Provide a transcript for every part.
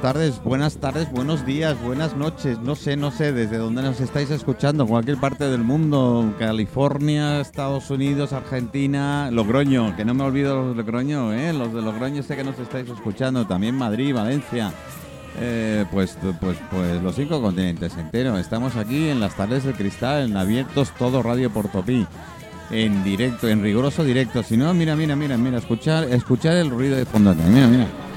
tardes, buenas tardes, buenos días, buenas noches. No sé, no sé desde dónde nos estáis escuchando. Cualquier parte del mundo. California, Estados Unidos, Argentina, Logroño. Que no me olvido los de Logroño, ¿eh? Los de Logroño sé que nos estáis escuchando. También Madrid, Valencia. Eh, pues, pues, pues los cinco continentes enteros. Estamos aquí en las tardes del cristal, en abiertos todo Radio Portopí. En directo, en riguroso directo. Si no, mira, mira, mira, mira, escuchar, escuchar el ruido de fondo. Mira, mira.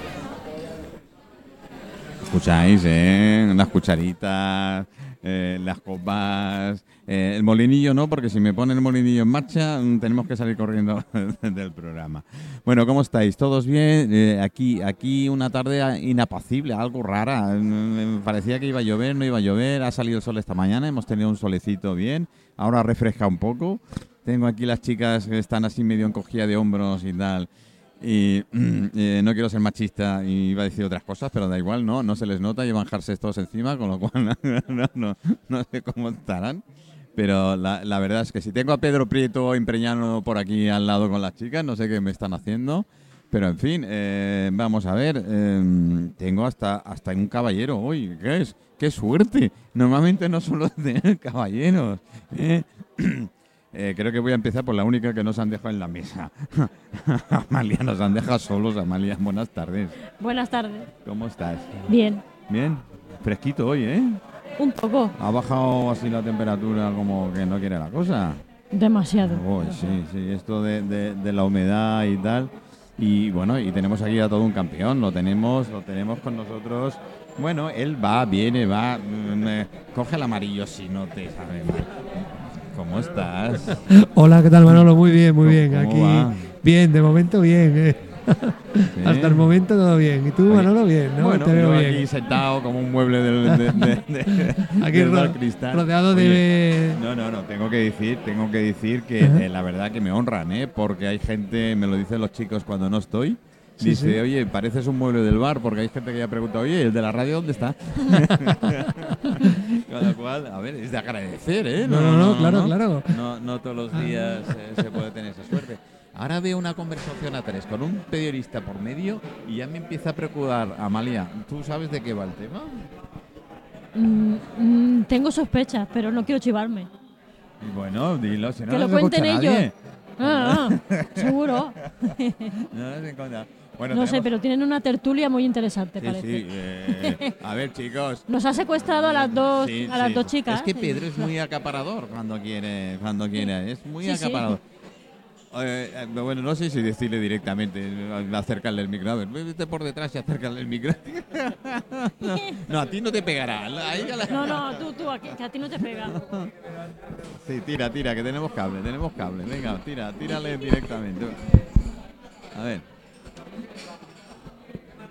Escucháis, ¿eh? Las cucharitas, eh, las copas. eh, el molinillo no, porque si me pone el molinillo en marcha, mm, tenemos que salir corriendo del programa. Bueno, ¿cómo estáis? ¿Todos bien? Eh, aquí, aquí una tarde inapacible, algo rara. Mm, Parecía que iba a llover, no iba a llover. Ha salido el sol esta mañana, hemos tenido un solecito bien. Ahora refresca un poco. Tengo aquí las chicas que están así medio encogida de hombros y tal. Y eh, no quiero ser machista y iba a decir otras cosas, pero da igual, no, no se les nota, llevan jerseys todos encima, con lo cual no, no, no sé cómo estarán. Pero la, verdad es que si tengo a Pedro Prieto impreñado por aquí al lado con las chicas, no sé qué me están haciendo. Pero en fin, eh, vamos a ver, eh, tengo hasta, hasta un caballero hoy, ¿qué es? ¡Qué suerte! Normalmente no suelo tener caballeros. ¿eh? Creo que voy a empezar por la única que nos han dejado en la mesa. Amalia, nos han dejado solos. Amalia, buenas tardes. Buenas tardes. ¿Cómo estás? Bien. Bien. Fresquito hoy, ¿eh? Un poco. Ha bajado así la temperatura como que no quiere la cosa. Demasiado. Uy, sí, sí, esto de, de- de la humedad y tal. Y bueno, y tenemos aquí a todo un campeón, lo tenemos, lo tenemos con nosotros. Bueno, él va, viene, va, mm, eh, coge el amarillo si no te sabe mal. ¿Cómo estás? Hola, ¿qué tal Manolo? Muy bien, muy ¿Cómo- bien. Aquí, va? bien, de momento bien. eh. Sí. Hasta el momento todo bien. ¿Y tú, Oye, Manolo, bien? ¿no? Bueno, Te veo yo bien. aquí sentado como un mueble del, de, de- de- Aquí del ro- Bar Cristal. rodeado Oye, de... No, no, no, tengo que decir, tengo que decir que eh, la verdad que me honran, ¿eh? Porque hay gente, me lo dicen los chicos cuando no estoy, Sí, dice, sí. oye, pareces un mueble del bar, porque hay gente que ya pregunta, oye, ¿el de la radio dónde está? Con lo cual, a ver, es de agradecer, ¿eh? No, no, no, claro, claro. No, no todos los días eh, se puede tener esa suerte. Ahora veo una conversación a tres con un periodista por medio y ya me empieza a preocupar, Amalia, ¿tú sabes de qué va el tema? Mm, mm, tengo sospechas, pero no quiero chivarme. Y bueno, dilo, si no que lo escucha cuenten ellos. nadie. Ah, ah, seguro. No nos encuentra. Bueno, no sé, pero tienen una tertulia muy interesante, Sí, parece. sí, eh, a ver, chicos. Nos ha secuestrado a las dos, Sí, a las sí. dos chicas. Es que Pedro es muy acaparador cuando quiere, cuando quiere, es muy acaparador. Eh, eh, bueno, no sé si decirle directamente, acercarle el micro. A ver, vete por detrás y acércale el micro. no, no, a ti no te pegará. a ella la- No, no, tú, tú, a que a ti no te pega. Sí, tira, tira, que tenemos cable, tenemos cable. Venga, tira, tírale directamente. A ver.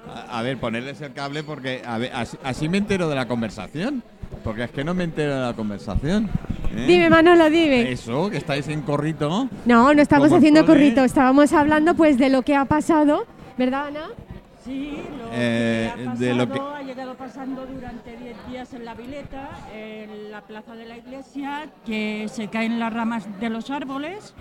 A, a ver, ponerles el cable porque a ver, así, así me entero de la conversación. Porque es que no me entero de la conversación. ¿eh? Dime, Manolo, dime. Eso, que estáis en corrito. No, no estamos haciendo corrito, estábamos hablando pues de lo que ha pasado, ¿verdad, Ana? Sí, lo Eh, que ha de lo que- pasado, ha llegado pasando durante 10 días en la Vileta, en la plaza de la iglesia, que se caen las ramas de los árboles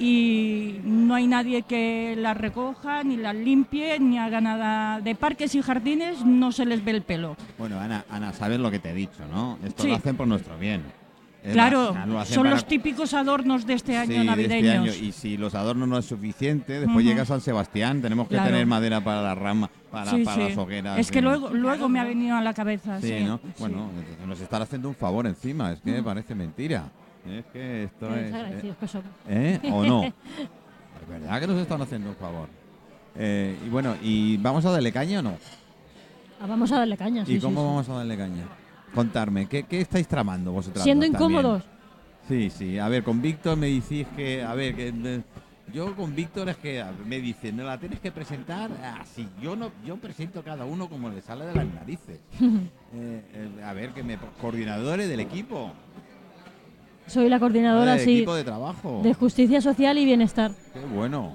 y no hay nadie que las recoja, ni las limpie, ni haga nada de parques y jardines, no se les ve el pelo. Bueno, Ana, Ana, sabes lo que te he dicho, ¿no? Esto Sí. lo hacen por nuestro bien. Es Claro, la- lo hacen son para- los típicos adornos de este año Sí, este navideños. año. Y si los adornos no es suficiente, después llega San Sebastián, tenemos que Claro. tener madera para la rama, para, Sí, para las hogueras. Es que luego, luego me ha venido a la cabeza. Sí, ¿no? Bueno, nos están haciendo un favor encima, es que me parece mentira. Es que esto Qué es... desagradecidos que somos. ¿Eh? ¿O no? Es verdad que nos están haciendo un favor. Eh, y bueno, ¿y vamos a darle caña o no? Ah, vamos a darle caña. sí, ¿Y cómo sí. vamos a darle caña? Contarme, ¿qué, qué estáis tramando vosotros? Siendo incómodos. Sí, sí. A ver, con Víctor me decís que. A ver, que. eh, Yo con Víctor es que me dicen, no la tienes que presentar así. Yo no, yo presento cada uno como le sale de las narices. Eh, eh, a ver, que me coordinadores del equipo, Soy la coordinadora del sí, equipo de trabajo. de justicia social y bienestar. Qué bueno.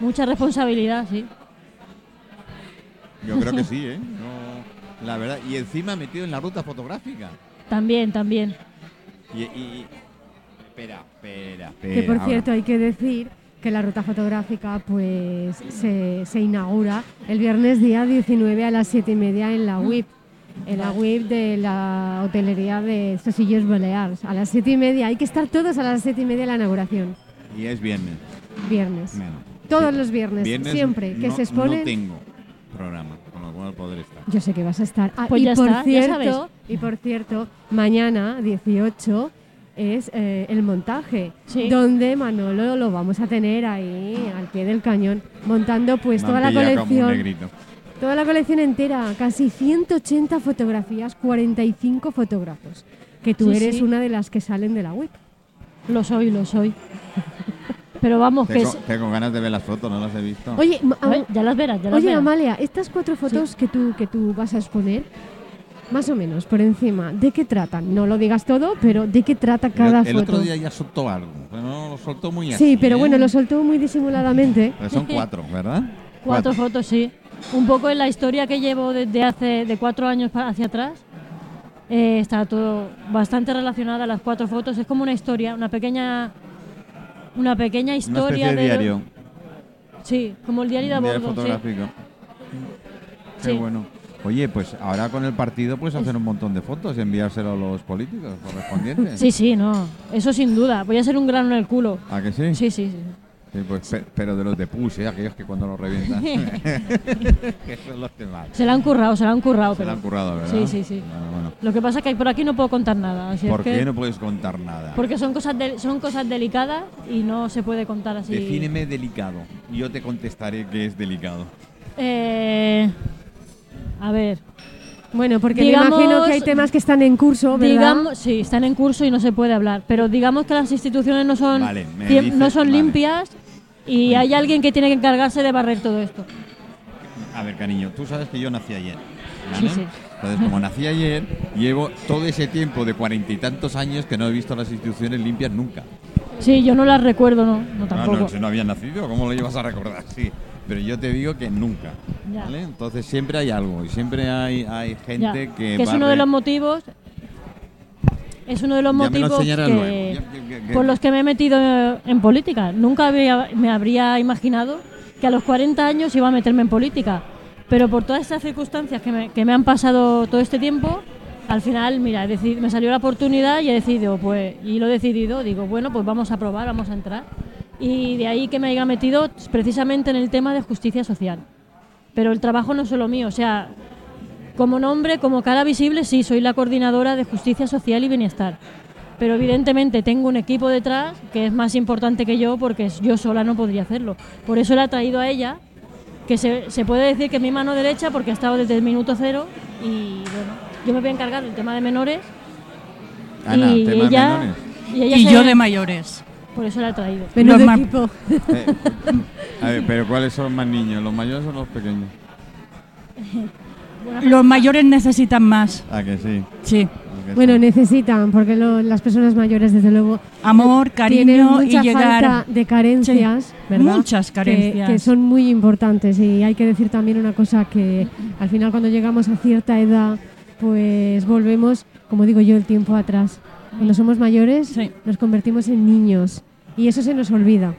Mucha responsabilidad, sí. Yo creo que sí, ¿eh? No, la verdad. Y encima metido en la ruta fotográfica. También, también. Y, espera, espera, espera. que por ahora. cierto hay que decir que la ruta fotográfica pues se, se inaugura el viernes día 19 a las 7 y media en la WIP, en la WIP de la hotelería de Sosillos Baleares. A las 7 y media, hay que estar todos a las 7 y media de la inauguración, Y es viernes. viernes. Bueno, Todos sí. los viernes, Viernes siempre, que se exponen. No tengo programa, con lo cual poder estar. Yo sé que vas a estar. Ah, Pues y ya por está, ya cierto, sabes. y por cierto, mañana 18 es eh, el montaje, Sí. donde Manolo lo vamos a tener ahí al pie del cañón, montando pues Me toda la pillado como un colección. Toda la colección entera, casi 180 fotografías, 45 fotógrafos, que tú Sí, eres sí. una de las que salen de la web. Lo soy, lo soy. Pero vamos, que Tengo, es... tengo ganas de ver las fotos, no las he visto. Oye, ya las verás, ya las Oye, verás. Amalia, estas cuatro fotos que, tú, que tú vas a exponer, más o menos, por encima, ¿de qué tratan? No lo digas todo, pero ¿de qué trata cada el, el foto? otro día ya soltó algo, pero no lo soltó muy así. sí, pero ¿eh? bueno, lo soltó muy disimuladamente. Pero son cuatro, ¿verdad? Cuatro fotos, sí. Un poco en la historia que llevo desde hace de cuatro años hacia atrás. eh, está todo bastante relacionada las cuatro fotos. Es como una historia, una pequeña, una pequeña Una historia especie de diario. Sí, como el diario de a un diario bordo. sí. fotográfico. Qué Sí. bueno. Oye, pues ahora con el partido puedes hacer un montón de fotos y enviárselo a los políticos correspondientes. Sí, sí, no. Eso sin duda. Voy a ser un grano en el culo. ¿A que sí? Sí, sí, sí. Sí, pues, pe- pero de los de push, ¿eh? aquellos que cuando los revientan. que son los que más. Se la han currado, se la han currado. Se la pero- han currado, ¿verdad? Sí, sí, sí. Bueno, bueno. Lo que pasa es que por aquí no puedo contar nada. Así es ¿Por que- qué no puedes contar nada? Porque son cosas, de- son cosas delicadas y no se puede contar así. Defíneme delicado. Y yo te contestaré que es delicado. Eh, a ver, Bueno, porque Digamos- me imagino que hay temas que están en curso, ¿verdad? digamos, sí, están en curso y no se puede hablar, pero digamos que las instituciones no son, Vale, dices- no son vale. limpias y hay alguien que tiene que encargarse de barrer todo esto. A ver, cariño, tú sabes que yo nací ayer. ¿vale? Sí, sí. Entonces, como nací ayer, llevo todo ese tiempo de cuarenta y tantos años que no he visto las instituciones limpias nunca. Sí, yo no las recuerdo, no, no Ah, tampoco. no, si no había nacido, ¿cómo lo ibas a recordar? Sí, pero yo te digo que nunca. Entonces siempre hay algo y siempre hay, hay Ya, gente que... es uno de los motivos es uno de los Ya me lo motivos que- por los que me he metido en política. Nunca había- me habría imaginado que a los 40 años iba a meterme en política. Pero por todas estas circunstancias que me, que me han pasado todo este tiempo, al final, mira, he decid- me salió la oportunidad y he decidido, pues, y lo he decidido, digo, bueno, pues vamos a probar, vamos a entrar. Y de ahí que me haya metido precisamente en el tema de justicia social. Pero el trabajo no es solo mío, o sea, como nombre, como cara visible, sí, soy la coordinadora de justicia social y bienestar. Pero evidentemente tengo un equipo detrás que es más importante que yo porque yo sola no podría hacerlo. Por eso la he traído a ella, que se, se puede decir que es mi mano derecha porque ha estado desde el minuto cero y bueno, yo me voy a encargar del tema de menores Ana, y, tema de ella, menores. y ella Y se- yo de mayores. Por eso la he traído. Los ma- equipo. Eh, a ver, pero ¿cuáles son más niños? ¿Los mayores o los pequeños? Los mayores necesitan más. Ah, que sí. Sí. ah, que Bueno, necesitan, porque lo- las personas mayores, desde luego, Amor, tienen cariño y mucha llegar. falta de carencias, Sí, ¿verdad? muchas Que- carencias. Que, son muy importantes y hay que decir también una cosa que al final cuando llegamos a cierta edad, pues volvemos, como digo yo, el tiempo atrás. Cuando somos mayores Sí. nos convertimos en niños y eso se nos olvida.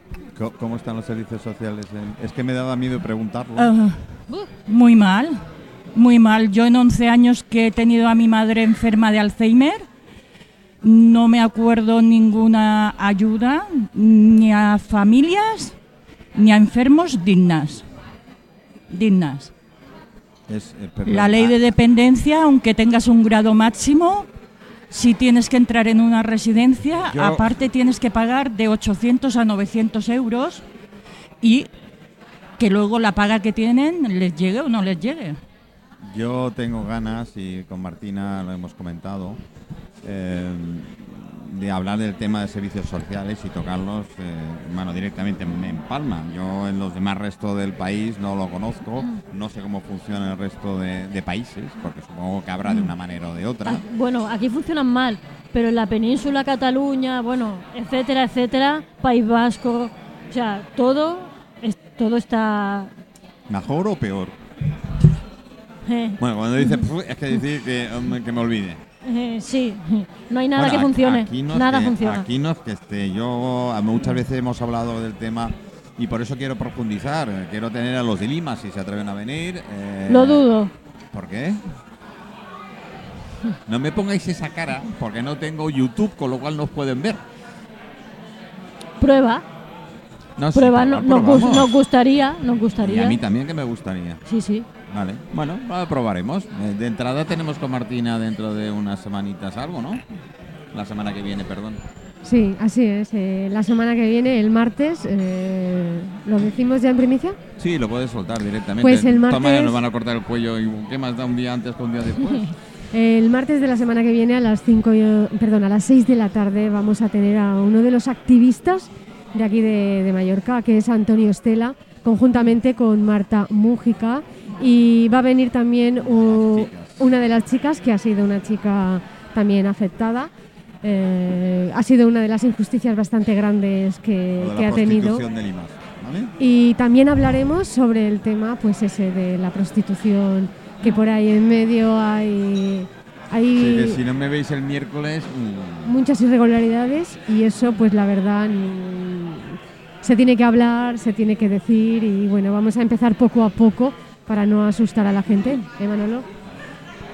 ¿Cómo están los servicios sociales? en- Es que me daba miedo preguntarlo. Ah, muy mal, muy mal. Yo en 11 años que he tenido a mi madre enferma de Alzheimer, no me acuerdo ninguna ayuda ni a familias ni a enfermos dignas. Dignas. Es, eh, La ley ah, de dependencia, aunque tengas un grado máximo, si tienes que entrar en una residencia, Yo- aparte tienes que pagar de 800 a 900 euros y que luego la paga que tienen les llegue o no les llegue. Yo tengo ganas, y con Martina lo hemos comentado, eh, de hablar del tema de servicios sociales y tocarlos eh, bueno, directamente en, en Palma. Yo en los demás restos del país no lo conozco, no sé cómo funciona el resto de, de países, porque supongo que habrá de una manera o de otra. Ah, Bueno, aquí funcionan mal, pero en la península, Cataluña, bueno, etcétera, etcétera, País Vasco, o sea, todo, es- todo está... ¿Mejor o peor? eh, Bueno, cuando dice "Puf", es que decir que, hombre, que me olvide. Eh, sí, no hay nada Bueno, que funcione, aquí no nada que- funciona. Aquí no es que esté. Yo a- muchas veces hemos hablado del tema y por eso quiero profundizar. Quiero tener a los de Lima si se atreven a venir. eh, Lo dudo. ¿Por qué? No me pongáis esa cara porque no tengo YouTube, con lo cual no os pueden ver. Prueba. No, sí, Prueba. probar, no- nos, nos gustaría. Nos Y gustaría. a mí también que me gustaría. Sí, sí. Vale, bueno, ah, probaremos. Eh, De entrada tenemos con Martina dentro de unas semanitas algo, ¿no? La semana que viene, perdón. Sí, así es. eh, la semana que viene, el martes, eh, ¿lo decimos ya en primicia? Sí, lo puedes soltar directamente. Pues el De todas maneras martes- nos van a cortar el cuello y ¿qué más da un día antes que un día después? El martes de la semana que viene a las 5, perdón, a las 6 de la tarde vamos a tener a uno de los activistas de aquí de, de Mallorca, que es Antonio Estela, conjuntamente con Marta Mújica y va a venir también u- una de las chicas que ha sido una chica también afectada. Eh, ha sido una de las injusticias bastante grandes que, ha tenido. de Limas, ¿vale? Y también hablaremos sobre el tema, pues ese de la prostitución, que por ahí en medio hay, hay Sí, que si no me veis el miércoles, mm, muchas irregularidades y eso, pues la verdad, se tiene que hablar, se tiene que decir y bueno, vamos a empezar poco a poco para no asustar a la gente, ¿eh, Manolo?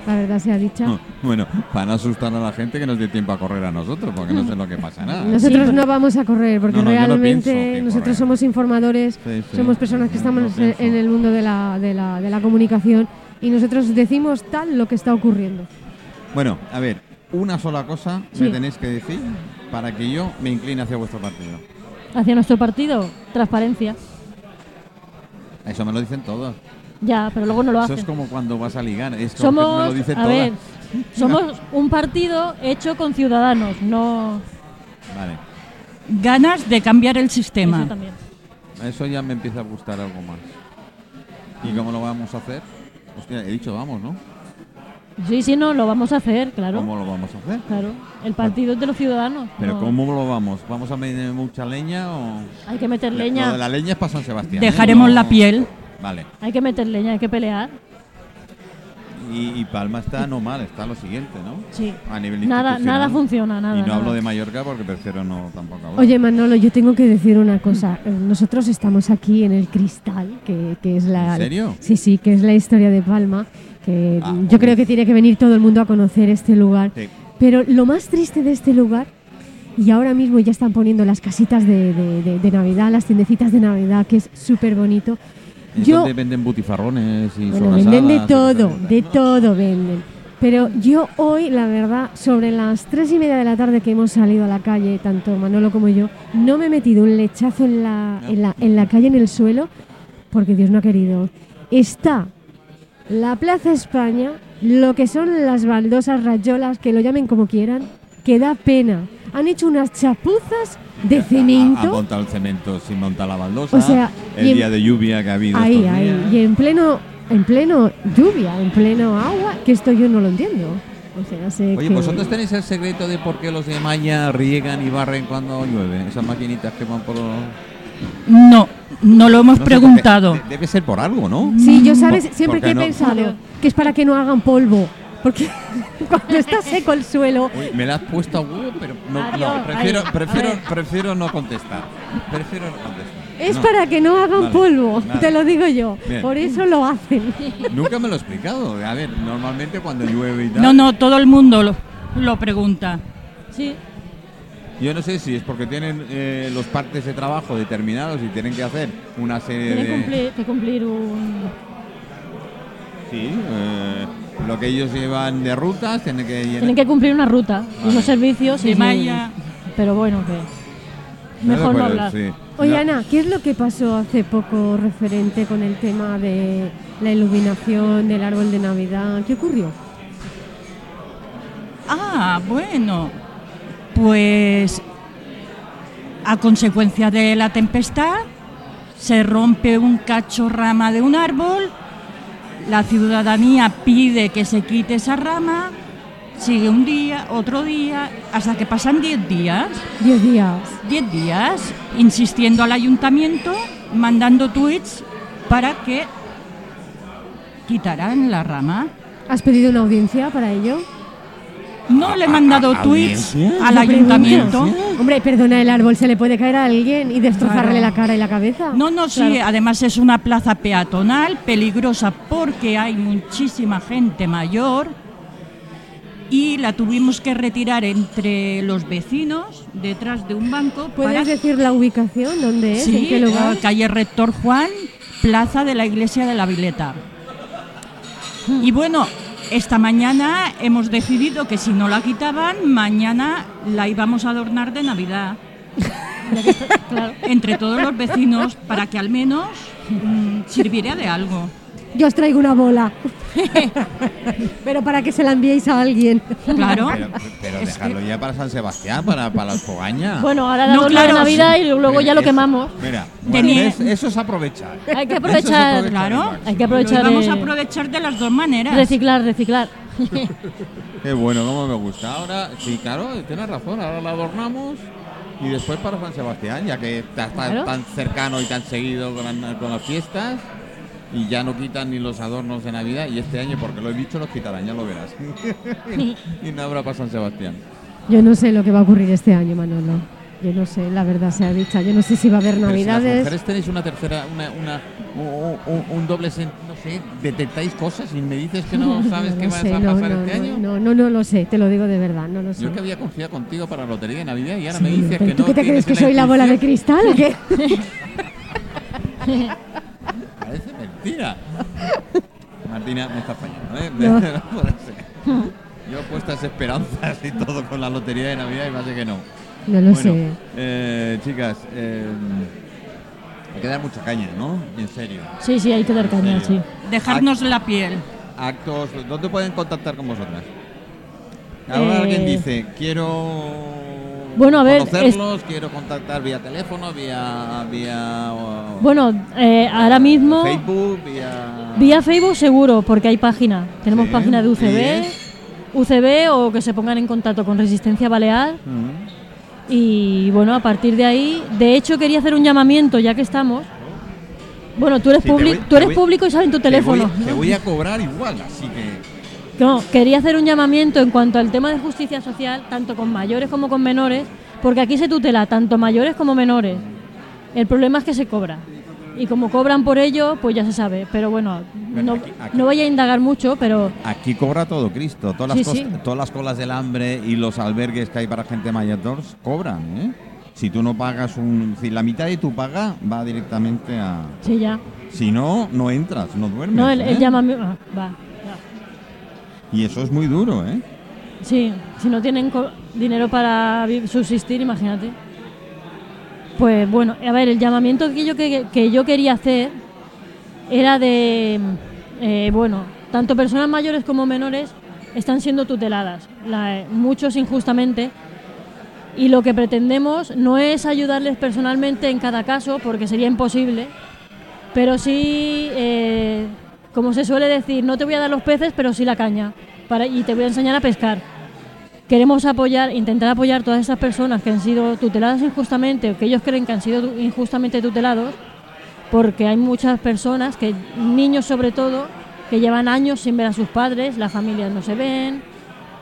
La verdad sea dicha. no, bueno, para no asustar a la gente que nos dé tiempo a correr a nosotros, porque no sé lo que pasa nada. Nosotros Sí, no vamos a correr porque No, no, realmente nosotros correr. somos informadores, Sí, sí. somos personas que estamos en- el mundo de la, de, la, de la comunicación y nosotros decimos tal lo que está ocurriendo. Bueno, a ver, una sola cosa me tenéis que decir para que yo me incline hacia vuestro partido. Hacia nuestro partido, transparencia. Eso me lo dicen todos. Ya, pero luego no lo Eso hacen. es como cuando vas a ligar. Es como que me Somos, lo dicen a todas. ver, somos un partido hecho con ciudadanos, no Vale. Ganas de cambiar el eso sistema. también. Eso ya me empieza a gustar algo más. ¿Y cómo lo vamos a hacer? Hostia, he dicho vamos, ¿no? Sí, sí, no, lo vamos a hacer, claro. ¿Cómo lo vamos a hacer? Claro, el partido es de los ciudadanos. ¿Pero no. cómo lo vamos? ¿Vamos a meter mucha leña o...? Hay que meter Lo de leña, la leña es para San Sebastián. ¿eh? Dejaremos No- la piel. Vale. hay que meter leña, hay que pelear. Y, y Palma está no mal, está lo siguiente, ¿no? Sí. A nivel Nada, nada funciona, nada. Y no nada. hablo de Mallorca porque prefiero no tampoco hablar. Oye Manolo, yo tengo que decir una cosa. Eh, Nosotros estamos aquí en el Cristal, que, que es la... ¿En serio? Sí, sí, que es la historia de Palma, que Ah, yo creo que tiene que venir todo el mundo a conocer este lugar. Sí. Pero lo más triste de este lugar, y ahora mismo ya están poniendo las casitas de, de- de- de Navidad, las tiendecitas de Navidad, que es súper bonito. Es Yo, donde venden butifarrones y bueno, venden de todo, de todo venden. Pero yo hoy, la verdad, sobre las tres y media de la tarde que hemos salido a la calle, tanto Manolo como yo, no me he metido un lechazo en la, en la, en la calle, en el suelo, porque Dios no ha querido. Está la Plaza España, lo que son las baldosas rayolas, que lo llamen como quieran, que da pena. Han hecho unas chapuzas de cemento. montado el cemento sin montar la baldosa. O sea, el en- día de lluvia que ha habido. Ahí, estos ahí. días. Y en pleno, en pleno lluvia, en pleno agua, que esto yo no lo entiendo. O sea, sé Oye, que- ¿vosotros tenéis el secreto de por qué los de Maya riegan y barren cuando llueve? Esas maquinitas que van por... No, no lo hemos No preguntado. Debe ser por algo, ¿no? Sí, yo sabes, ¿Por- siempre que he no? pensado que es para que no hagan polvo. Porque cuando está seco el suelo, Uy, me la has puesto a huevo, pero no, prefiero, prefiero, prefiero no contestar. Prefiero no contestar. es No, para que no hagan Vale, polvo, te lo digo yo. Bien. Por eso lo hacen. Nunca me lo he explicado. A ver, normalmente cuando llueve y tal... No, no, todo el mundo lo, lo pregunta. Sí, Yo no sé si es porque tienen eh, los partes de trabajo determinados y tienen que hacer una serie tiene de... que cumplir, que cumplir un... Sí, eh, lo que ellos llevan de rutas tienen que llenar... Tienen que cumplir una ruta, Vale. unos servicios y De sí. malla. Pero bueno, que mejor no hablar. sí. Oye, No, Ana, ¿qué es lo que pasó hace poco referente con el tema de la iluminación del árbol de Navidad? ¿Qué ocurrió? Ah, bueno. Pues a consecuencia de la tempestad se rompe un cacho rama de un árbol, la ciudadanía pide que se quite esa rama, sigue un día, otro día, hasta que pasan 10 días. Diez días. 10 días insistiendo al ayuntamiento, mandando tweets para que quitaran la rama. ¿Has pedido una audiencia para ello? No le he mandado ¿A- a- tweets audiencia? al ayuntamiento. Hombre, perdona, el árbol se le puede caer a alguien y destrozarle Claro. la cara y la cabeza. No, no, sí, además es una plaza peatonal peligrosa porque hay muchísima gente mayor y la tuvimos que retirar entre los vecinos detrás de un banco. ¿Puedes para- decir la ubicación? ¿Dónde es? Sí, ¿En qué lugar? calle Rector Juan, plaza de la iglesia de la Vileta. Y bueno, esta mañana hemos decidido que si no la quitaban, mañana la íbamos a adornar de Navidad. Entre todos los vecinos, para que al menos mm, sirviera de algo. Yo os traigo una bola. Pero para que se la enviéis a alguien. Claro. Pero, pero dejarlo ya para San Sebastián, para, para las fogañas. Bueno, ahora la No, de claro, Navidad sí. y luego ya lo Eso- quemamos. Mira, bueno, eso es aprovechar. Hay que es aprovechar, Claro. hay que Lo aprovechar. vamos a aprovechar de las dos maneras. reciclar, reciclar. Qué bueno, cómo me gusta. Ahora, sí, claro, tienes razón. Ahora la adornamos y después para San Sebastián, ya que está tan, Claro. tan cercano y tan seguido con, la- con las fiestas. Y ya no quitan ni los adornos de Navidad. Y este año, porque lo he dicho, los quitarán, ya lo verás. y no habrá para San Sebastián. Yo no sé lo que va a ocurrir este año, Manolo. Yo no sé, la verdad sea dicha. Yo no sé si va a haber Pero si las navidades. mujeres tenéis una tercera, una, una, un, doble, sen- no sé, detectáis cosas y me dices que no sabes No qué vas sé, a pasar no, este año. No, no, no lo sé, te lo digo de verdad, no lo sé. Yo que había confiado contigo para la lotería de Navidad y ahora Sí, me dices que ¿Tú no qué te crees que soy la bola de cristal o qué? Parece mentira. Martina, me estás fallando, ¿eh? No. No puede ser. Yo he puestas esperanzas y todo con la lotería de Navidad y me hace que no. No lo bueno, sé. eh, chicas, eh, hay que dar mucha caña, ¿no? En serio. Sí, sí, hay que dar En caña, sí. Dejarnos la piel. Actos, ¿dónde pueden contactar con vosotras? Ahora Eh, alguien dice, quiero Bueno, a ver, conocerlos, quiero contactar vía teléfono, vía, vía o- Bueno, eh, ahora mismo Facebook, vía... vía Facebook seguro, porque hay página. Tenemos Sí, página de UCB, UCB o que se pongan en contacto con Resistencia Balear. Y bueno, a partir de ahí, de hecho quería hacer un llamamiento ya que estamos. Bueno, tú eres, Sí, te voy- tú te eres voy- público y sabes tu Te voy, teléfono. te ¿no? voy a cobrar igual, así que... No, quería hacer un llamamiento en cuanto al tema de justicia social, tanto con mayores como con menores, porque aquí se tutela tanto mayores como menores. El problema es que se cobra. Y como cobran por ello, pues ya se sabe. Pero bueno, Bueno, no, aquí- aquí- no voy a indagar mucho, pero Aquí cobra todo Cristo. Todas las, Sí, todas las colas del hambre y los albergues que hay para gente mayor cobran, ¿eh? Si tú no pagas un... Si la mitad de tu paga va directamente a... sí, ya. Si no, no entras, no duermes. No, el, el ¿eh? llamamiento... ah, va. Y eso es muy duro, ¿eh? Sí, si no tienen dinero para subsistir, imagínate. Pues bueno, a ver, el llamamiento que yo, que, yo quería hacer era de, eh, bueno, tanto personas mayores como menores están siendo tuteladas, la- muchos injustamente, y lo que pretendemos no es ayudarles personalmente en cada caso, porque sería imposible, pero sí, eh, como se suele decir, no te voy a dar los peces, pero sí la caña, para, y te voy a enseñar a pescar. Queremos apoyar, intentar apoyar todas esas personas que han sido tuteladas injustamente o que ellos creen que han sido injustamente tutelados, porque hay muchas personas, que niños sobre todo, que llevan años sin ver a sus padres, las familias no se ven,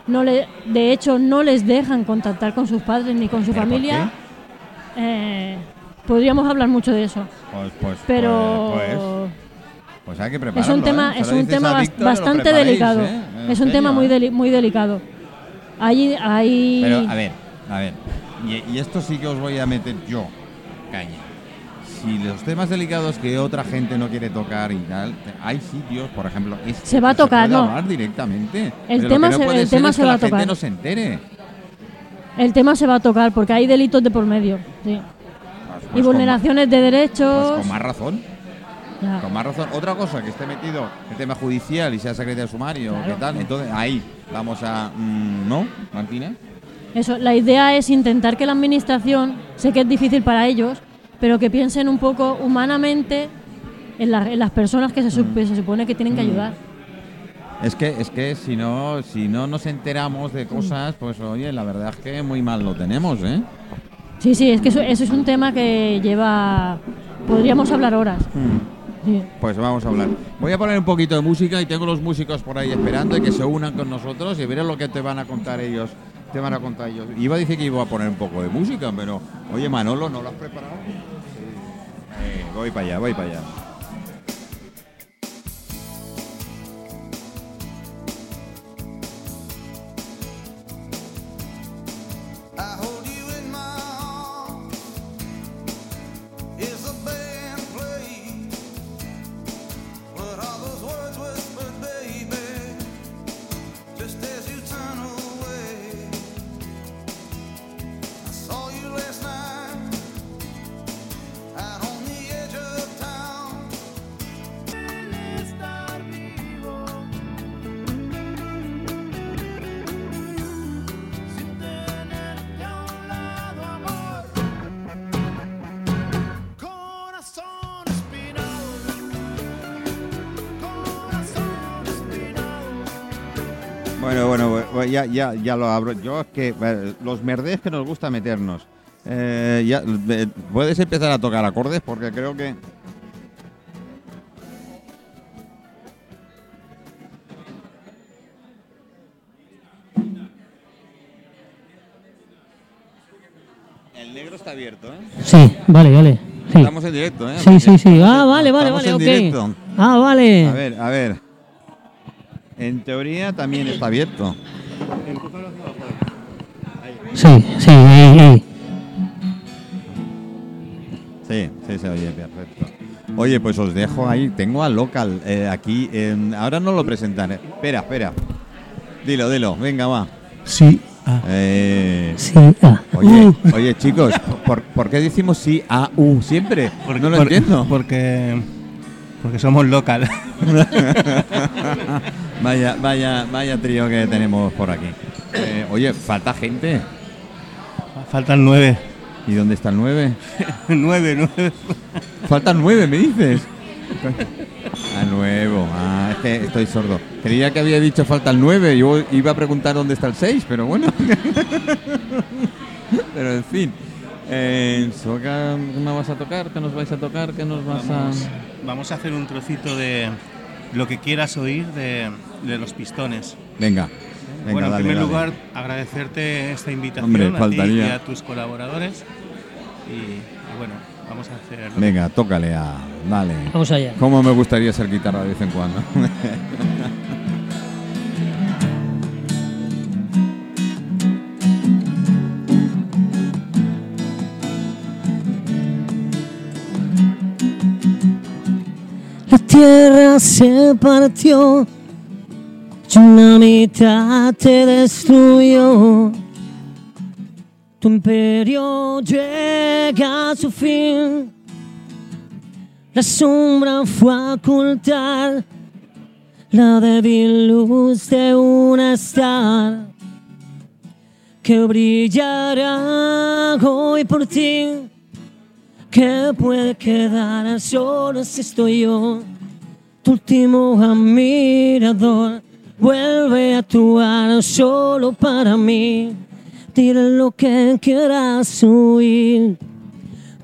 no le, de hecho no les dejan contactar con sus padres ni con su ¿Pero por familia. Eh, podríamos hablar mucho de eso, Pues, pues, pero pues, pues, pues hay que es prepararlo, un tema, ¿eh? Se es un tema Víctor, bastante delicado. ¿eh? Es un tema muy, ¿eh? deli- muy delicado. Hay, hay Pero, a ver, a ver. Y, y esto sí que os voy a meter yo, caña. Si los temas delicados que otra gente no quiere tocar y tal, hay sitios, por ejemplo, Se va a tocar, puede no. hablar directamente. El Pero tema lo que no se- puede el ser tema es se que va la a tocar. gente no se entere. El tema se va a tocar porque hay delitos de por medio. sí. Pues- y pues vulneraciones de Con, derechos. pues con más razón. Con más razón. Otra cosa, que esté metido el tema judicial y sea secretario sumario, Claro. ¿qué tal? Entonces ahí vamos a. mm, ¿No, Martina? Eso, la idea es intentar que la administración, sé que es difícil para ellos, pero que piensen un poco humanamente en, la- en las personas que se, Mm. se supone que tienen que ayudar. Es que, es que si no, si no nos enteramos de cosas, pues oye, la verdad es que muy mal lo tenemos, ¿eh? Sí, sí, es que eso, eso es un tema que lleva. Podríamos hablar horas. Sí. Pues vamos a hablar. Voy a poner un poquito de música y tengo los músicos por ahí esperando y que se unan con nosotros y veré lo que te van a contar ellos. Te van a contar ellos. Iba a decir que iba a poner un poco de música, pero oye Manolo, ¿no lo has preparado? Eh, voy para allá, voy para allá. Ya, ya, ya lo abro. Yo es que eh, los merdes que nos gusta meternos. Eh, ya, eh, Puedes empezar a tocar acordes porque creo que... El negro está abierto, ¿eh? Sí, vale, vale. Sí, Estamos en directo, ¿eh? sí, sí. sí. Ah, vale, vale, Estamos vale, en ok. directo. Ah, vale. A ver, a ver. En teoría también está abierto. Sí, sí, ahí, ahí. Sí, sí, se oye, perfecto. Oye, pues os dejo ahí. Tengo al local eh, aquí. ahora no lo presentaré. Espera, espera. Dilo, dilo. Venga, va. Sí. Ah. Eh, Sí, ah. oye, Uh, oye, chicos, ¿por, por qué decimos sí a U siempre? No lo por- entiendo. Porque, porque somos local. Vaya, vaya, vaya trío que tenemos por aquí. Eh, oye, falta gente. Faltan nueve. ¿Y dónde está el 9? nueve, nueve. Faltan nueve, me dices. A nuevo. Ah, es que estoy sordo. Creía que había dicho falta el 9. Yo iba a preguntar dónde está el 6, pero bueno. pero en fin. Eh, ¿Qué me vas a tocar? ¿Qué nos vais a tocar? ¿Qué nos vas Vamos, a...? vamos a hacer un trocito de lo que quieras oír de, de los pistones. Venga. Venga, bueno, en dale, primer dale. lugar, agradecerte esta invitación Hombre, a ti y a tus colaboradores. Y, y bueno, vamos a hacer. Venga, tócale a... Dale. Vamos allá. ¿Cómo me gustaría ser guitarra de vez en cuando? tierra se partió y una mitad te destruyó. Tu imperio llega a su fin. La sombra fue a ocultar la débil luz de una star que brillará hoy por ti que puede quedar solo si estoy yo. Tu último admirador vuelve a actuar solo para mí. Dile lo que quieras oír.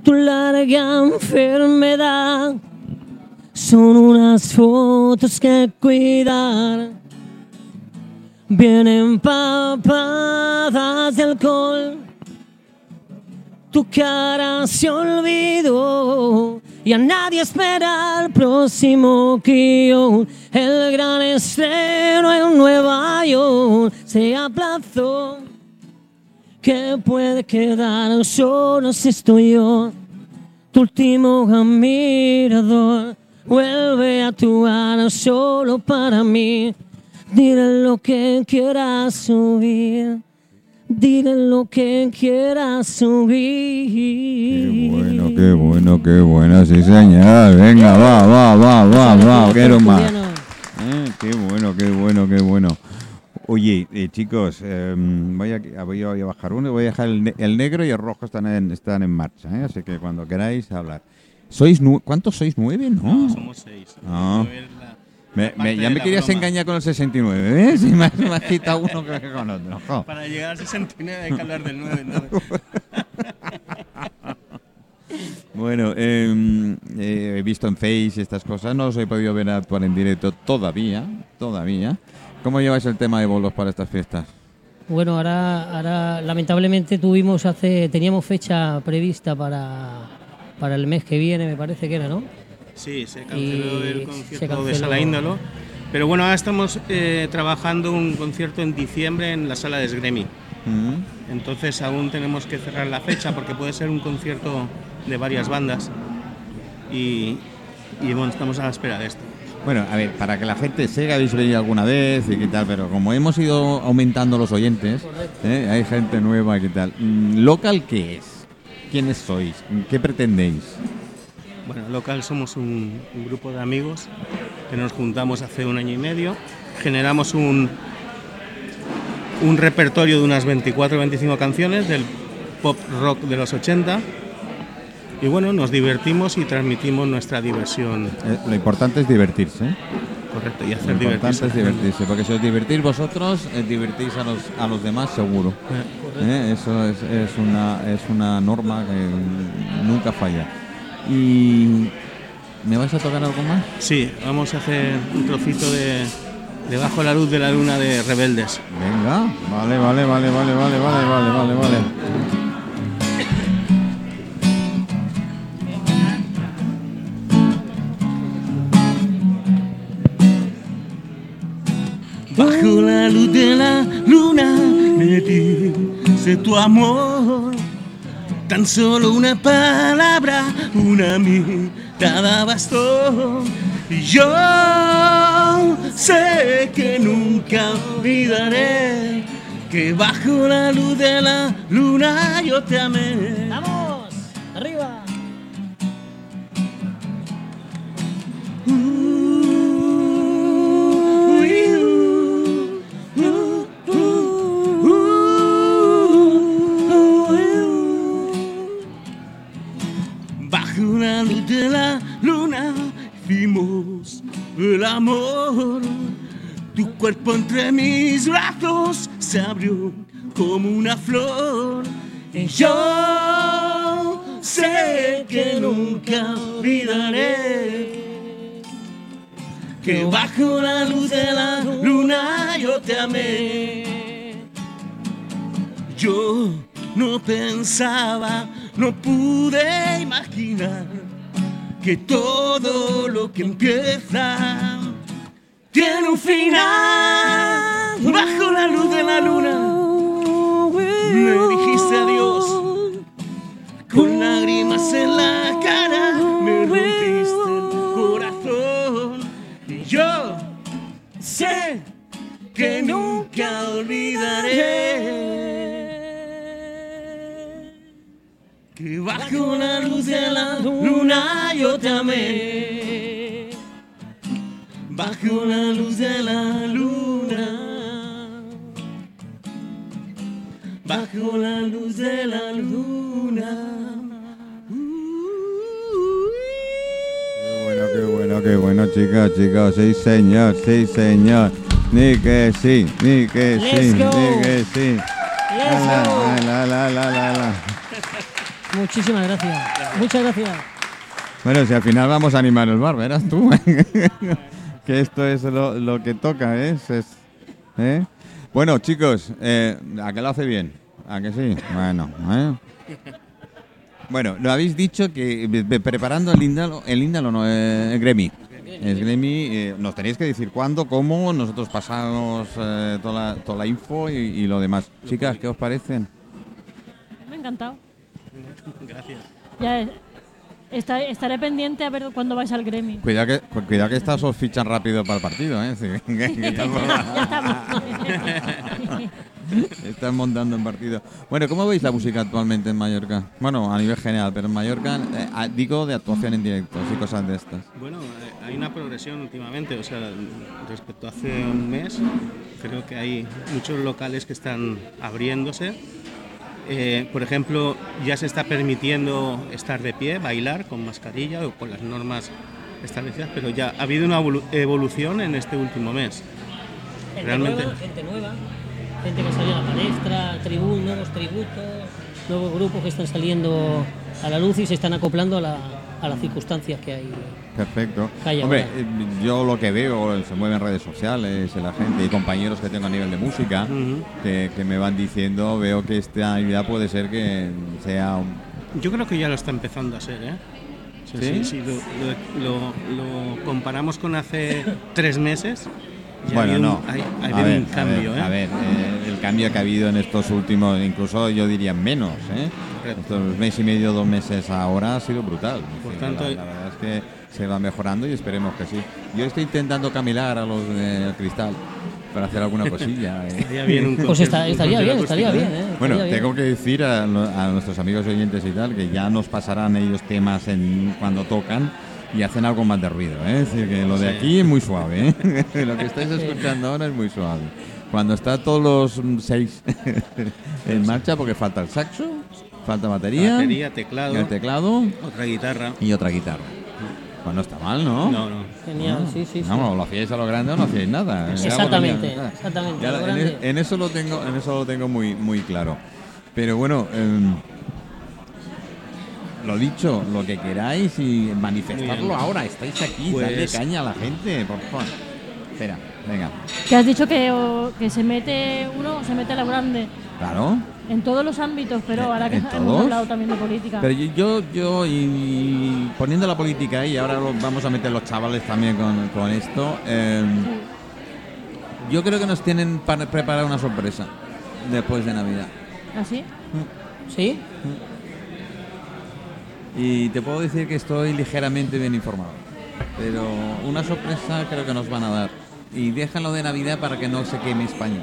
Tu larga enfermedad son unas fotos que cuidar. Bien empapadas de alcohol tu cara se olvidó y a nadie espera el próximo guion. El gran estreno en Nueva York se aplazó. Que puede quedar solo si estoy yo. Tu último admirador vuelve a actuar solo para mí. Dile lo que quieras oír. Dile lo que quieras Qué oír. bueno, qué bueno, qué bueno, sí señor. Venga, va, va, va, va, va, quiero más. Eh, qué bueno, qué bueno, qué bueno. Oye, eh, chicos, eh, voy, a, voy, a, voy a bajar uno, voy a dejar el, ne- el negro y el rojo están en, están en marcha, ¿eh? así que cuando queráis hablar. ¿Sois ¿Cuántos sois? ¿Nueve? No. No, somos seis. Ah. Nueve es la- Me- me- ya me querías broma. engañar con el 69, ¿ves? Y me has, me has quitado uno que con otro. jo. Para llegar al 69 hay que hablar del 9. ¿no? Bueno, eh, eh, visto en Face y estas cosas, no os he podido ver actuar en directo todavía, todavía. ¿Cómo lleváis el tema de bolos para estas fiestas? Bueno, ahora, ahora lamentablemente tuvimos hace, teníamos fecha prevista para, para el mes que viene, me parece que era, ¿no? Sí, se canceló Y el concierto de. Sala Índolo. Pero bueno, ahora estamos eh, trabajando un concierto en diciembre en la sala de Esgremi. Mm. Entonces aún tenemos que cerrar la fecha porque puede ser un concierto de varias bandas. Y, y bueno, estamos a la espera de esto. Bueno, a ver, para que la gente sepa, habéis venido alguna vez y qué tal, pero como hemos ido aumentando los oyentes, ¿eh? hay gente nueva y qué tal. Mm, ¿Local qué es? ¿Quiénes sois? ¿Qué pretendéis? Bueno, local somos un, un grupo de amigos que nos juntamos hace un año y medio. Generamos un, un repertorio de unas 24 o 25 canciones del pop rock de los 80. Y bueno, nos divertimos y transmitimos nuestra diversión. Eh, lo importante es divertirse. ¿eh? Correcto, y Lo hacer importante divertirse. es divertirse, porque si os divertís vosotros, eh, divertís a los, a los demás seguro. ¿Eh? Eso es, es una, es una norma que nunca falla. ¿Y me vais a tocar algo más? Sí, vamos a hacer un trocito de, de Bajo la luz de la luna de Rebeldes. Venga, vale, vale, vale, vale, vale, vale, vale, vale, vale. Bajo la luz de la luna me dice tu amor. Tan solo una palabra, una mirada bastó. Y yo sé que nunca olvidaré que bajo la luz de la luna yo te amé. ¡Vamos! El amor. Tu cuerpo entre mis brazos se abrió como una flor. Y yo sé que nunca olvidaré que bajo la luz de la luna yo te amé. Yo no pensaba, no pude imaginar que todo lo que empieza tiene un final. Bajo la luz de la luna me dijiste adiós con lágrimas en la cara, me rompiste el corazón y yo sé que nunca olvidaré que bajo la luz de la luna yo te amé. Bajo la luz de la luna. Bajo la luz de la luna. Qué bueno, qué bueno, qué bueno, chicas, chicos. Sí, señor, sí, señor. Ni que sí, ni que sí, go. ni que sí. Let's La, go. la, la, la, la, la. Muchísimas gracias. Muchas gracias. Bueno, si al final vamos a animar el bar, verás tú. que esto es lo, lo que toca, ¿eh? Es- ¿eh? Bueno, chicos, eh, ¿a qué lo hace bien? ¿A que sí? Bueno, ¿eh? Bueno, lo habéis dicho que eh, preparando el Índalo, el Índalo no, eh, el Gremi. El Gremi, eh, nos tenéis que decir cuándo, cómo, nosotros pasamos eh, toda, la, toda la info y, y lo demás. Chicas, ¿qué os parecen? Me ha encantado. Gracias. Ya eh, esta- estaré pendiente a ver cuándo vais al gremio. Cuidado que, cu- cuidado que estas os fichan rápido para el partido, ¿eh? Sí, que- que estamos-. Están montando en partido. Bueno, ¿cómo veis la música actualmente en Mallorca? Bueno, a nivel general, pero en Mallorca, eh, digo de actuación en directo y cosas de estas. Bueno, eh, hay una progresión últimamente, o sea, respecto a hace un mes, creo que hay muchos locales que están abriéndose. Eh, por ejemplo, ya se está permitiendo estar de pie, bailar con mascarilla o con las normas establecidas, pero ya ha habido una evolu- evolución en este último mes. Gente Realmente. nueva, gente nueva, gente que salió a la palestra, tributos, nuevos tributos, nuevos grupos que están saliendo a la luz y se están acoplando a la, a las circunstancias que hay. Perfecto. Hombre, ahora. eh, yo lo que veo, se mueven redes sociales, la gente y compañeros que tengo a nivel de música que, que me van diciendo, veo que esta Navidad puede ser que sea un... Yo creo que ya lo está empezando a ser, ¿eh? O sea, ¿Sí? Si, si lo, lo- lo- lo comparamos con hace tres meses, ya Bueno, un- no. hay, hay A habido ver, un cambio, a ver, ¿eh? a ver, eh, el cambio que ha habido en estos últimos, incluso yo diría menos, ¿eh? Correcto. Estos mes y medio, dos meses ahora ha sido brutal. Por Sí, tanto, la, la verdad es que se va mejorando y esperemos que sí. Yo estoy intentando caminar a los de cristal para hacer alguna cosilla. ¿eh? Estaría bien un Pues estaría bien, estaría bien, ¿eh? Bueno, Estaría bien. tengo que decir a, nuestros amigos oyentes y tal que ya nos pasarán ellos temas en, cuando tocan y hacen algo más de ruido. ¿eh? Es decir, que lo de aquí es muy suave. ¿eh? lo que estáis escuchando ahora es muy suave. Cuando está todos los seis en marcha, porque falta el saxo, falta batería, Batería, teclado, el teclado otra guitarra. y otra guitarra. Pues no está mal, ¿no? No, no. Genial, sí, sí, sí. Vamos, lo hacíais a lo grande o no hacíais nada. Exactamente, genial. exactamente, Ya lo en, eso lo tengo, en eso lo tengo muy, muy claro. Pero bueno, em, lo dicho, lo que queráis y manifestarlo ahora. Estáis aquí, Pues- dadle caña a la gente, por favor. Espera, venga. Que has dicho que, o- que se mete uno, se mete a la grande Claro. en todos los ámbitos, pero ¿En- ahora que hemos hablado también de política. Pero yo, yo, y, poniendo la política ahí, ahora vamos a meter los chavales también con, con esto. em, yo creo que nos tienen para preparar una sorpresa después de Navidad. ¿Así? ¿Sí? Y te puedo decir que estoy ligeramente bien informado. Pero una sorpresa creo que nos van a dar. Y déjalo de Navidad para que no se queme España.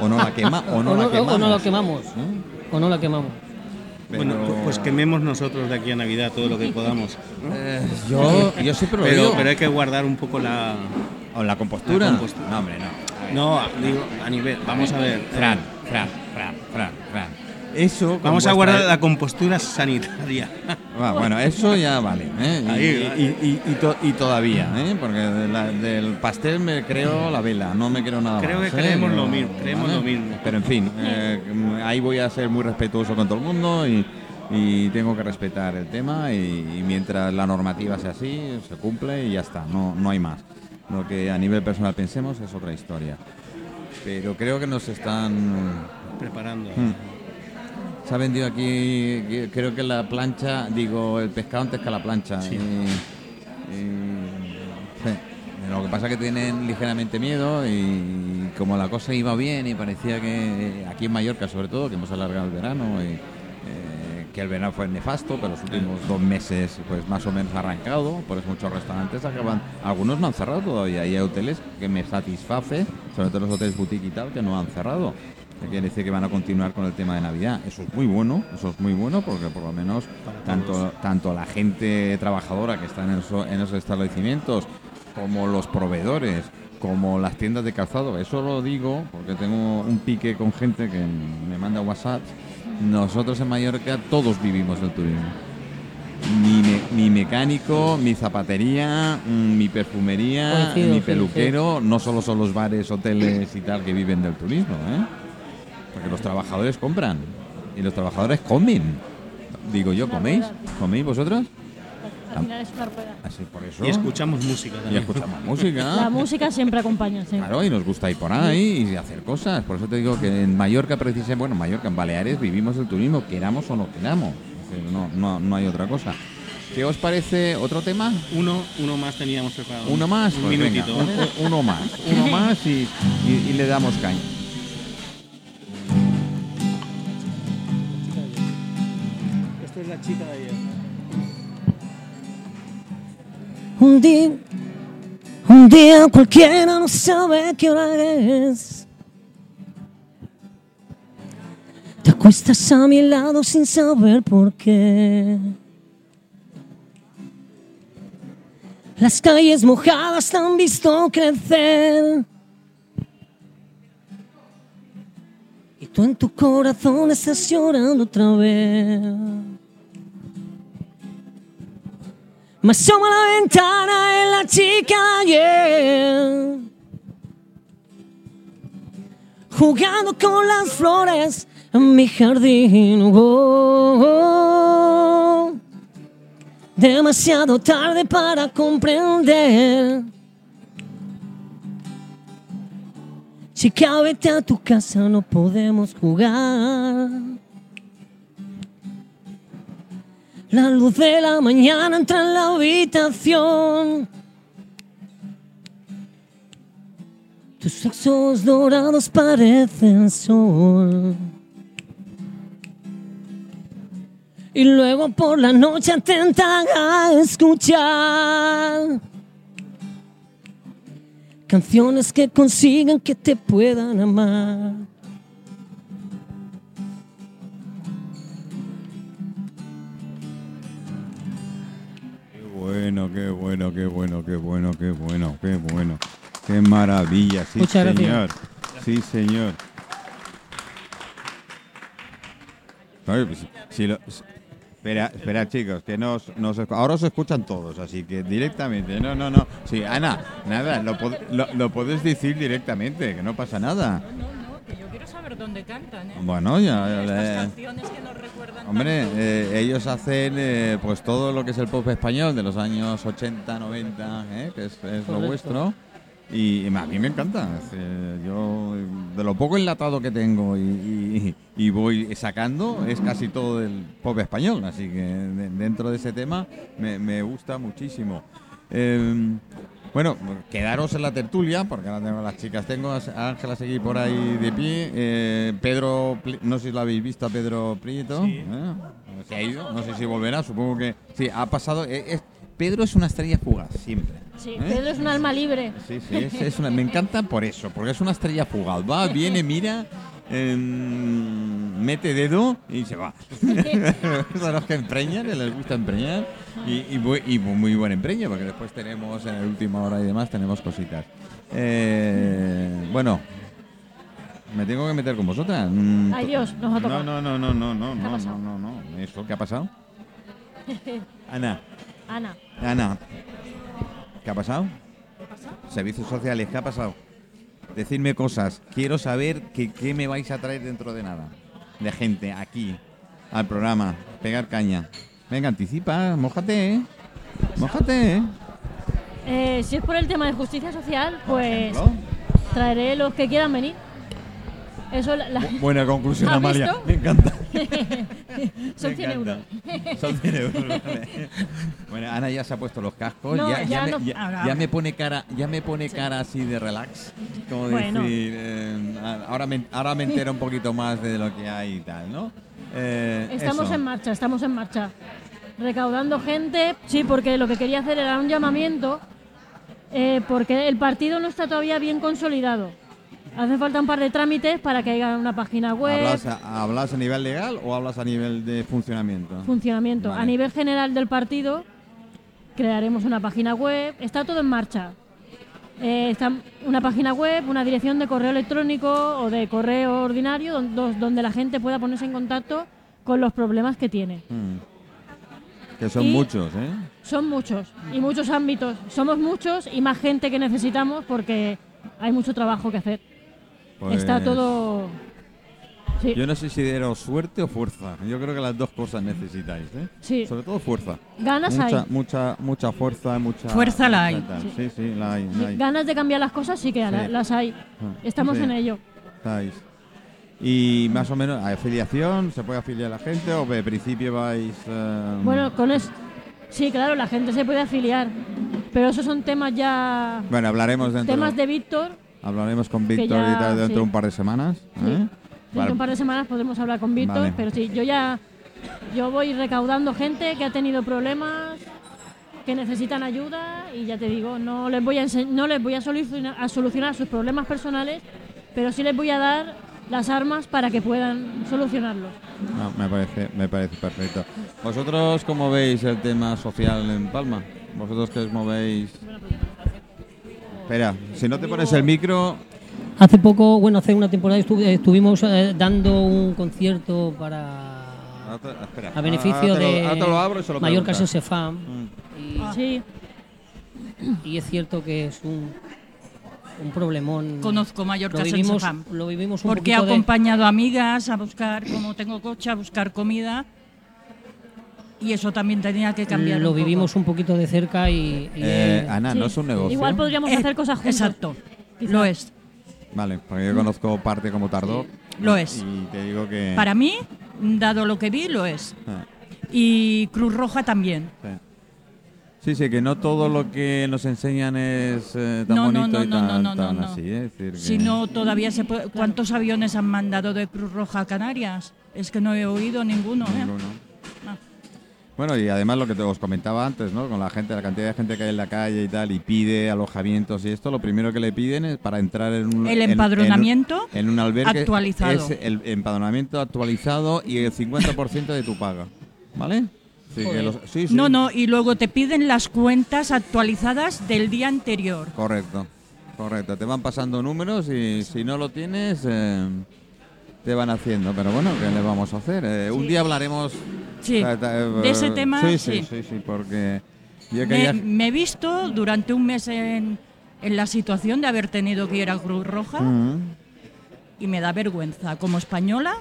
O no la quema, o no O la no- quemamos. o no la quemamos. ¿Mm? ¿O no la quemamos? Bueno, Pero- pues quememos nosotros de aquí a Navidad todo lo que podamos. ¿no? Eh, yo, yo siempre lo Pero, digo. pero hay que guardar un poco la. ¿O la compostura? La compostura. No, hombre, no. No, digo, a nivel. Vamos a ver. Fran, Fran, Fran, Fran, Fran. Eso. Vamos a guardar la compostura sanitaria. Ah, bueno, eso ya vale. ¿eh? Y, Ahí, y- y- y to- y todavía, ¿eh? porque de la- del pastel me creo la vela, no me creo nada Creo más. que ¿eh? creemos No, lo mismo, creemos lo mismo. Pero en fin, eh, ahí voy a ser muy respetuoso con todo el mundo y, tengo que respetar el tema y, y mientras la normativa sea así, se cumple y ya está, no, no hay más. Lo que a nivel personal pensemos es otra historia. Pero creo que nos están Preparando. Hmm. Se ha vendido aquí, creo que la plancha, digo, el pescado antes que la plancha. Sí. Y- y- sí. Lo que pasa es que tienen ligeramente miedo y como la cosa iba bien y parecía que aquí en Mallorca sobre todo, que hemos alargado el verano y eh, que el verano fue nefasto, pero los últimos dos meses pues más o menos arrancado, por eso muchos restaurantes acaban, algunos no han cerrado todavía y hay hoteles que me satisface, sobre todo los hoteles boutique y tal, que no han cerrado. Que quiere decir que van a continuar con el tema de Navidad. Eso es muy bueno, eso es muy bueno porque por lo menos tanto, tanto la gente trabajadora que está en, eso- en esos establecimientos como los proveedores, como las tiendas de calzado, eso lo digo porque tengo un pique con gente que me manda WhatsApp. Nosotros en Mallorca todos vivimos del turismo. Mi, me- mi mecánico, mi zapatería, mm, mi perfumería, Coincido, mi sí, peluquero, no solo son los bares, hoteles y tal que viven del turismo, ¿eh? Porque los trabajadores compran y los trabajadores comen. Digo yo, ¿coméis? ¿Coméis vosotros? Al final es una rueda. Así por eso. Y escuchamos música Y también. escuchamos música. La música siempre acompaña, sí. Claro, y nos gusta ir por ahí y hacer cosas. Por eso te digo que en Mallorca, precisamente, bueno, en Mallorca, en Baleares, vivimos el turismo, queramos o no queramos. No, no, no hay otra cosa. ¿Qué os parece otro tema? Uno, uno más teníamos preparado. Uno más, Un Pues venga, minutito. un- uno más, uno más y, y- y le damos caña. Chica de ayer. Un día, un día cualquiera no sabe qué hora es. Te acuestas a mi lado sin saber por qué. Las calles mojadas te han visto crecer. Y tú en tu corazón estás llorando otra vez. Me asoma a la ventana en la chica de ayer. Jugando con las flores en mi jardín. Oh, oh, oh. demasiado tarde para comprender. Chica, vete a tu casa, no podemos jugar. La luz de la mañana entra en la habitación. Tus ojos dorados parecen sol. Y luego por la noche atenta a escuchar canciones que consigan que te puedan amar. Bueno, qué bueno, qué bueno, qué bueno, qué bueno, qué bueno. Qué maravilla, sí Muchas gracias. señor. Sí, señor. Oye, pues, si lo- espera, espera, chicos, que nos, nos ahora os escuchan todos, así que directamente. No, no, no. Sí, Ana, nada, lo, lo, lo puedes decir directamente, que no pasa nada. Dónde cantan, ¿eh? Bueno, ya. Estas canciones que nos recuerdan Hombre, tanto. eh, ellos hacen eh, pues todo lo que es el pop español de los años 80, 90, ¿eh? que es, es lo vuestro. Y, y a mí me encanta. Eh, yo, de lo poco enlatado que tengo y, y- y voy sacando, es casi todo del pop español. Así que de- dentro de ese tema me, me gusta muchísimo. Eh, bueno, quedaros en la tertulia, porque ahora tengo a las chicas. Tengo a Ángela Seguí por ahí de pie. Eh, Pedro, no sé si lo habéis visto a Pedro Prieto. ¿eh? Se ha ido, no sé si volverá. Supongo que sí, ha pasado. eh, es- Pedro es una estrella fugaz, siempre. Sí, ¿eh? Pedro es un alma libre. Sí, sí, es, es una- me encanta por eso, porque es una estrella fugaz. Va, viene, mira, em, mete dedo y se va. Son los que empreñan, que les gusta empreñar. Y, muy buen empreño, porque después tenemos en la última hora y demás, tenemos cositas. Eh, bueno, me tengo que meter con vosotras. Mm, Ay, Dios, nos ha tocado. No, no, no, no, no, no, ¿Qué ha no, no, no, no. ¿Eso qué ha pasado? Ana, Ana, Ana, ¿qué ha pasado? Servicios sociales, ¿qué ha pasado? Decidme cosas. Quiero saber que- qué me vais a traer dentro de nada. De gente aquí, al programa. Pegar caña. Venga, anticipa, mójate, ¿eh? Mójate, ¿eh? eh, si es por el tema de justicia social, pues traeré los que quieran venir. Eso la- la- Bu- Buena conclusión, ¿Has Amalia. visto? Me encanta. son Me 100 euros. encanta. Son 100 euros. vale. Bueno, Ana ya se ha puesto los cascos. No, ya, ya ya me, no- ya- ahora- ya me pone cara, ya me pone cara así de relax. Como Bueno. decir, eh, ahora, me, ahora me entero un poquito más de lo que hay y tal, ¿no? Eh, Estamos eso. en marcha, estamos en marcha. Recaudando gente, sí, porque lo que quería hacer era un llamamiento, eh, porque el partido no está todavía bien consolidado. Hace falta un par de trámites para que haya una página web, ¿Hablas a, ¿Hablas a nivel legal o hablas a nivel de funcionamiento? funcionamiento. Vale. A nivel general del partido, crearemos una página web, está todo en marcha. Eh, está una página web, una dirección de correo electrónico o de correo ordinario donde la gente pueda ponerse en contacto con los problemas que tiene. Mm. Que son Y- muchos, ¿eh? Son muchos y muchos ámbitos. Somos muchos y más gente que necesitamos porque hay mucho trabajo que hacer. Está Pues- todo... Sí, Yo no sé si daros suerte o fuerza. Yo creo que las dos cosas necesitáis, ¿eh? sí. Sobre todo fuerza. Ganas mucha, hay. mucha, mucha fuerza, mucha. Fuerza la hay. Sí, sí, la hay. Sí, la hay. Ganas de cambiar las cosas sí que Sí. las hay. Ah, Estamos sí, en ello. estáis. Y más o menos, ¿hay afiliación? ¿Se puede afiliar la gente o de principio vais.? eh, Bueno, con eso... Sí, claro, la gente se puede afiliar. Pero esos son temas ya... Bueno, hablaremos dentro. Temas de Víctor. Hablaremos con Víctor ya- y tal dentro sí. de un par de semanas. Sí. ¿eh? Dentro de un par de semanas podremos hablar con Víctor. Vale. Pero sí, yo ya... Yo voy recaudando gente que ha tenido problemas, que necesitan ayuda y ya te digo, no les voy a, no les voy a solucionar, a solucionar sus problemas personales, pero sí les voy a dar las armas para que puedan solucionarlos. No, me parece, me parece perfecto. ¿Vosotros cómo veis el tema social en Palma? ¿Vosotros que os movéis? Espera, si no te pones el micro, Hace poco, bueno, hace una temporada estu- estuvimos eh, dando un concierto para espera. a beneficio Ahora te lo- de ahora te lo abro y se lo Mallorca. Sensefam Mm. y, Sí, y es cierto que es un, un problemón. Conozco Mallorca lo vivimos, lo vivimos un Porque he de- acompañado amigas a buscar, como tengo coche, a buscar comida. Y eso también tenía que cambiar. Lo un poco. vivimos un poquito de cerca y, y Eh, Ana, Sí. no es un negocio. Igual podríamos Eh, hacer cosas juntos. Exacto, Quizá. lo es. Vale, porque yo conozco parte como tardó. Lo es. Y te digo que. Para mí, dado lo que vi, lo es. Ah, Y Cruz Roja también. sí. Sí, sí, que no todo lo que nos enseñan es eh, tan No, no, bonito no, y no, tan, no, no, tan no. así. ¿eh? Es decir, que- Si no, todavía se puede. ¿Cuántos aviones han mandado de Cruz Roja a Canarias? Es que no he oído ninguno. ¿eh? Ninguno. Ah. Bueno, y además lo que te os comentaba antes, ¿no? Con la gente, la cantidad de gente que hay en la calle y tal, y pide alojamientos y esto, lo primero que le piden es para entrar en un... El en- en un- empadronamiento en un albergue actualizado. Es el empadronamiento actualizado y el 50% de tu paga. ¿Vale? Sí, que los- sí, sí. No, no, y luego te piden las cuentas actualizadas del día anterior. Correcto, correcto. Te van pasando números y si no lo tienes, eh, te van haciendo. Pero bueno, ¿qué le vamos a hacer? Eh, Un día hablaremos Sí, ta- ta- de ese tema, Sí, sí, sí. porque Me, he visto durante un mes en, en la situación de haber tenido que ir a Cruz Roja Mm. y me da vergüenza. Como española,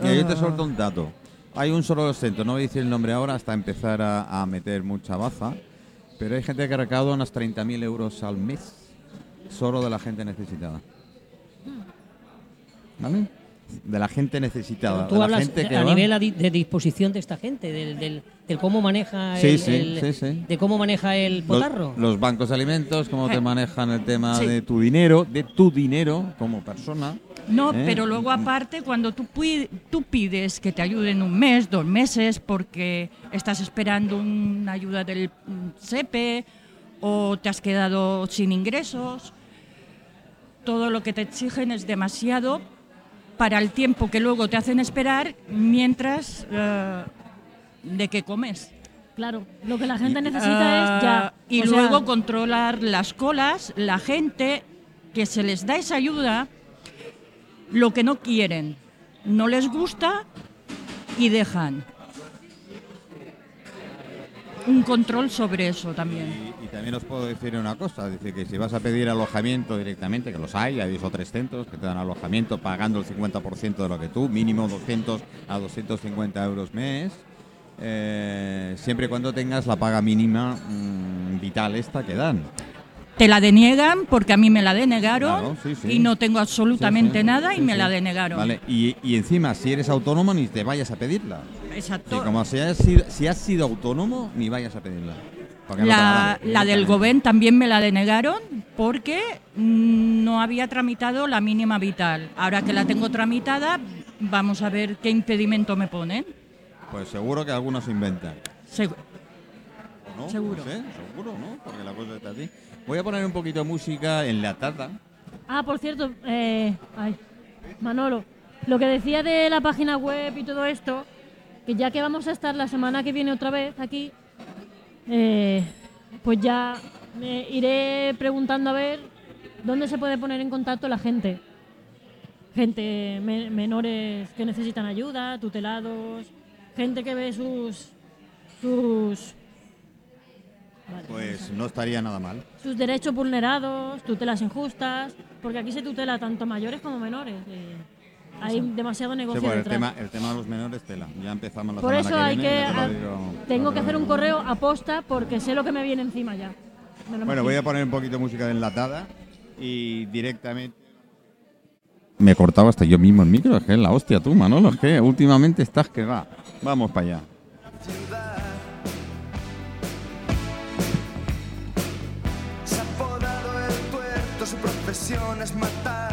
Mira, yo te Ah. suelto un dato. Hay un solo centro, no voy a decir el nombre ahora hasta empezar a, a meter mucha baza, pero hay gente que recauda unos 30.000 euros al mes solo de la gente necesitada. ¿Vale? De la gente necesitada. Tú de la gente que a va- nivel de disposición de esta gente, del, del, del cómo maneja Sí, el, sí, el- sí, sí. de cómo maneja el potarro. los bancos de alimentos, cómo te Eh. manejan el tema Sí. de tu dinero, de tu dinero como persona. no, ¿Eh? pero luego aparte cuando tú, tú pides que te ayuden un mes, dos meses, porque estás esperando una ayuda del SEPE o te has quedado sin ingresos, todo lo que te exigen es demasiado para el tiempo que luego te hacen esperar mientras eh, de que comes. Claro, lo que la gente necesita es ya. Ah, Y o sea, luego controlar las colas, la gente que se les da esa ayuda, lo que no quieren, no les gusta y dejan. Un control sobre eso también. Y, y también os puedo decir una cosa, decir, que si vas a pedir alojamiento directamente, que los hay, hay dos o tres centros que te dan alojamiento pagando el 50% de lo que tú, mínimo 200 a 250 euros mes, eh, siempre y cuando tengas la paga mínima mm, vital esta que dan. Te la deniegan porque a mí me la denegaron Claro, sí, sí. y no tengo absolutamente Sí, nada y me la denegaron. Vale, y, y encima, si eres autónomo, ni te vayas a pedirla. Exacto. Sí, como si has, sido, si has sido autónomo, ni vayas a pedirla. No La, la del. Gobén también me la denegaron porque mm, no había tramitado la mínima vital. Ahora que la tengo tramitada, vamos a ver qué impedimento me ponen. Pues seguro que algunos inventan. Segu- ¿O no? Seguro. No sé, seguro, ¿no? Porque la cosa está así. Voy a poner un poquito de música enlatada. Ah, por cierto, eh, ay, Manolo, lo que decía de la página web y todo esto, que ya que vamos a estar la semana que viene otra vez aquí, eh, pues ya me iré preguntando a ver dónde se puede poner en contacto la gente. Gente, me- menores que necesitan ayuda, tutelados, gente que ve sus sus vale, Pues no estaría nada mal. sus derechos vulnerados, tutelas injustas, porque aquí se tutela tanto mayores como menores. y hay demasiado Sí, negocio pues el, detrás. tema, el tema de los menores, tela. Ya empezamos la Por semana eso que hay viene, que ha- digo- tengo te que hacer un correo aposta porque sé lo que me viene encima ya. Bueno, voy a imagino. poner un poquito de música enlatada y directamente... Me cortaba hasta yo mismo el micro, es que es la hostia tú, Manolo, es que últimamente estás que va. Vamos para allá. ciudad. Se ha apodado el tuerto, su profesión es matar.